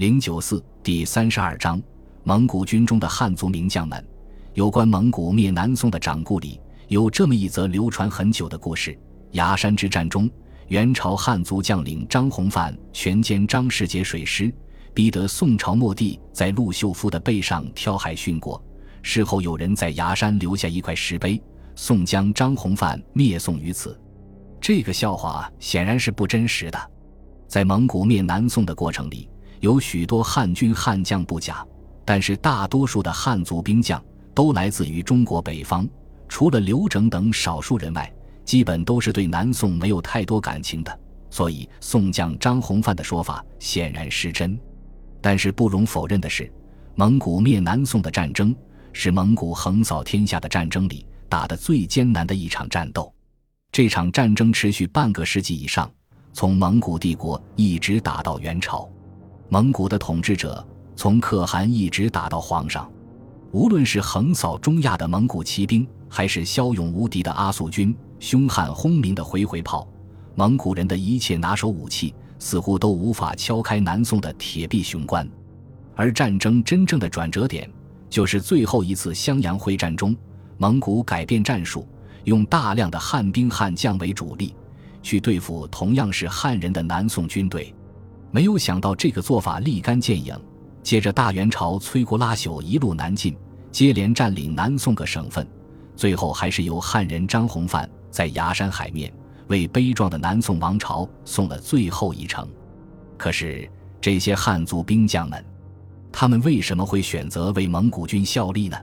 零九四第三十二章：蒙古军中的汉族名将们。有关蒙古灭南宋的掌故里，有这么一则流传很久的故事：崖山之战中，元朝汉族将领张弘范全歼张世杰水师，逼得宋朝末帝在陆秀夫的背上跳海殉国。事后有人在崖山留下一块石碑，宋将张弘范灭宋于此。这个笑话显然是不真实的。在蒙古灭南宋的过程里，有许多汉军汉将不假，但是大多数的汉族兵将。都来自于中国北方，除了刘整等少数人外，基本都是对南宋没有太多感情的。所以宋将张弘范的说法显然失真。但是不容否认的是，蒙古灭南宋的战争是蒙古横扫天下的战争里打得最艰难的一场战斗。这场战争持续半个世纪以上，从蒙古帝国一直打到元朝，蒙古的统治者从可汗一直打到皇上。无论是横扫中亚的蒙古骑兵，还是骁勇无敌的阿速军、凶悍轰鸣的回回炮，蒙古人的一切拿手武器似乎都无法敲开南宋的铁壁雄关。而战争真正的转折点，就是最后一次襄阳会战中，蒙古改变战术，用大量的汉兵汉将为主力，去对付同样是汉人的南宋军队。没有想到这个做法立竿见影。接着，大元朝摧枯拉朽，一路南进，接连占领南宋各省份，最后还是由汉人张弘范在崖山海面为悲壮的南宋王朝送了最后一程。可是，这些汉族兵将们，他们为什么会选择为蒙古军效力呢？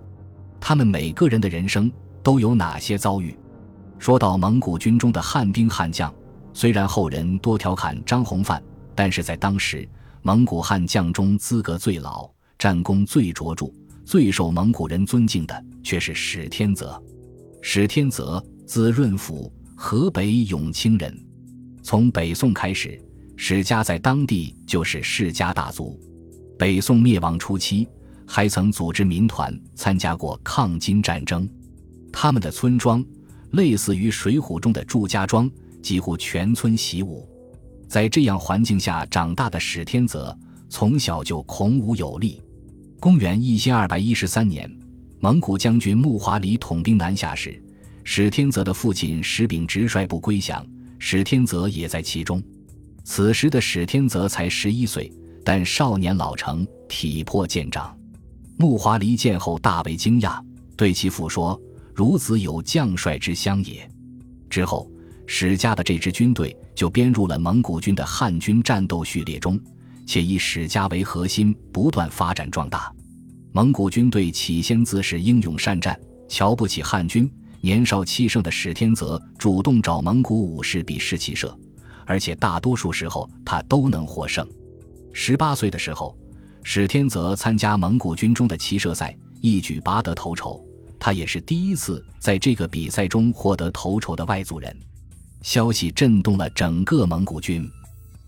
他们每个人的人生都有哪些遭遇？说到蒙古军中的汉兵汉将，虽然后人多调侃张弘范，但是在当时。蒙古汉将中资格最老、战功最卓著、最受蒙古人尊敬的，却是史天泽。史天泽，字润甫，河北永清人。从北宋开始，史家在当地就是世家大族。北宋灭亡初期，还曾组织民团参加过抗金战争。他们的村庄类似于《水浒》中的祝家庄，几乎全村习武。在这样环境下长大的史天泽，从小就孔武有力。公元一千二百一十三年，蒙古将军木华黎统兵南下时，史天泽的父亲史秉直率部归降，史天泽也在其中。此时的史天泽才十一岁，但少年老成，体魄健长。木华黎见后大为惊讶，对其父说：“孺子有将帅之相也。”之后。史家的这支军队就编入了蒙古军的汉军战斗序列中，且以史家为核心不断发展壮大。蒙古军队起先自是英勇善战，瞧不起汉军。年少气盛的史天泽主动找蒙古武士比试骑射，而且大多数时候他都能获胜。十八岁的时候，史天泽参加蒙古军中的骑射赛，一举拔得头筹。他也是第一次在这个比赛中获得头筹的外族人。消息震动了整个蒙古军，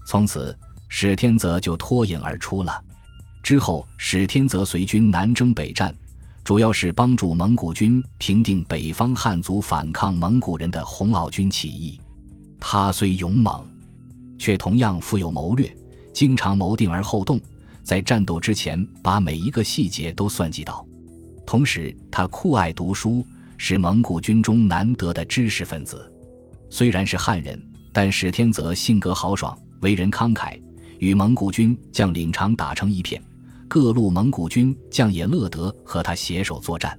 从此史天泽就脱颖而出了。之后，史天泽随军南征北战，主要是帮助蒙古军平定北方汉族反抗蒙古人的红袄军起义。他虽勇猛，却同样富有谋略，经常谋定而后动，在战斗之前把每一个细节都算计到。同时，他酷爱读书，是蒙古军中难得的知识分子。虽然是汉人，但史天泽性格豪爽，为人慷慨，与蒙古军将领常打成一片。各路蒙古军将也乐得和他携手作战。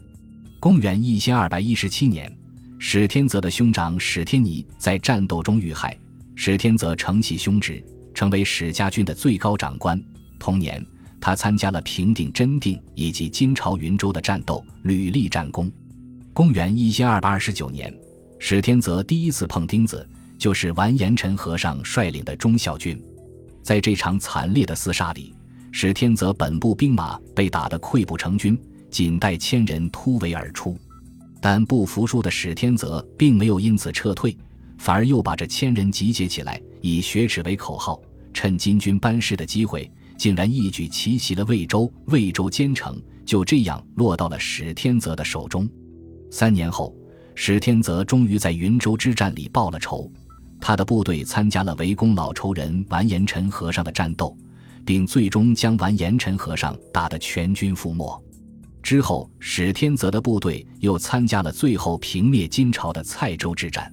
公元一千二百一十七年，史天泽的兄长史天尼在战斗中遇害，史天泽承袭兄职，成为史家军的最高长官。同年，他参加了平定真定以及金朝云州的战斗，屡立战功。公元一千二百二十九年。史天泽第一次碰钉子，就是完颜陈和尚率领的忠孝军。在这场惨烈的厮杀里，史天泽本部兵马被打得溃不成军，仅带千人突围而出。但不服输的史天泽并没有因此撤退，反而又把这千人集结起来，以雪耻为口号，趁金军班师的机会，竟然一举奇袭了魏州。魏州坚城就这样落到了史天泽的手中。三年后。史天泽终于在云州之战里报了仇，他的部队参加了围攻老仇人完颜陈和尚的战斗，并最终将完颜陈和尚打得全军覆没。之后，史天泽的部队又参加了最后平灭金朝的蔡州之战。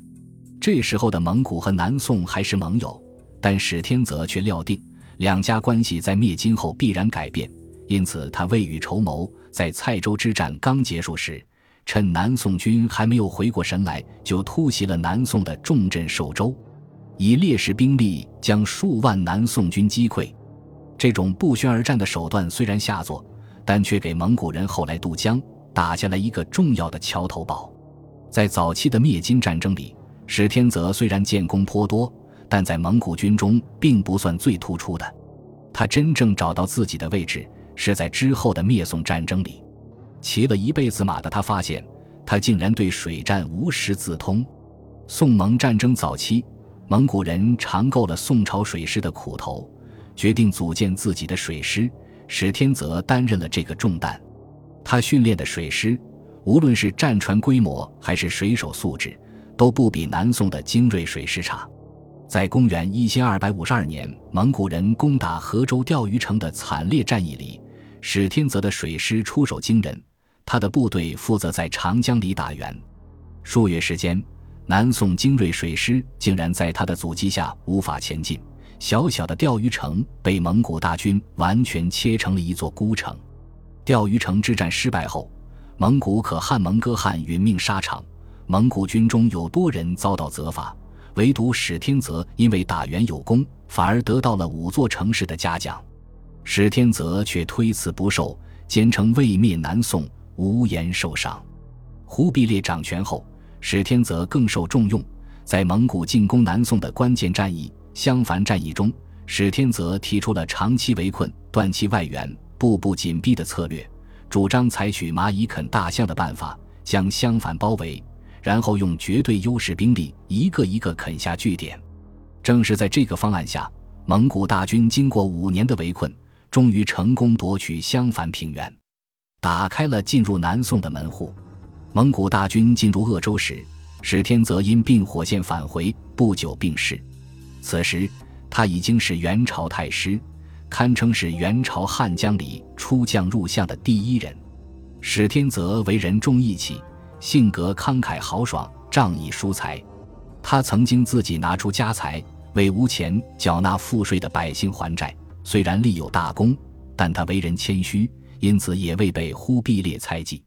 这时候的蒙古和南宋还是盟友，但史天泽却料定两家关系在灭金后必然改变，因此他未雨绸缪，在蔡州之战刚结束时，趁南宋军还没有回过神来，就突袭了南宋的重镇寿州，以劣势兵力将数万南宋军击溃。这种不宣而战的手段虽然下作。但却给蒙古人后来渡江打下了一个重要的桥头堡。在早期的灭金战争里，史天泽虽然建功颇多，但在蒙古军中并不算最突出的。他真正找到自己的位置是在之后的灭宋战争里。骑了一辈子马的他发现，他竟然对水战无师自通。宋蒙战争早期，蒙古人尝够了宋朝水师的苦头，决定组建自己的水师。史天泽担任了这个重担，他训练的水师，无论是战船规模还是水手素质，都不比南宋的精锐水师差。在公元一千二百五十二年，蒙古人攻打河州钓鱼城的惨烈战役里，史天泽的水师出手惊人，他的部队负责在长江里打援。数月时间，南宋精锐水师竟然在他的阻击下无法前进。小小的钓鱼城被蒙古大军完全切成了一座孤城。钓鱼城之战失败后，蒙古可汗蒙哥汗殒命沙场，蒙古军中有多人遭到责罚，唯独史天泽因为打援有功，反而得到了五座城市的嘉奖。史天泽却推辞不受，坚称未灭南宋，无颜受赏。忽必烈掌权后，史天泽更受重用，在蒙古进攻南宋的关键战役。襄樊战役中，史天泽提出了长期围困、断其外援、步步紧逼的策略，主张采取蚂蚁啃大象的办法，将襄樊包围，然后用绝对优势兵力一个一个啃下据点。正是在这个方案下，蒙古大军经过五年的围困，终于成功夺取襄樊平原，打开了进入南宋的门户。蒙古大军进入鄂州时，史天泽因病火线返回，不久病逝。此时，他已经是元朝太师，堪称是元朝汉江里出将入相的第一人。史天泽为人重义气，性格慷慨豪爽，仗义疏财。他曾经自己拿出家财为无钱缴纳赋税的百姓还债，虽然立有大功，但他为人谦虚，因此也未被忽必烈猜忌。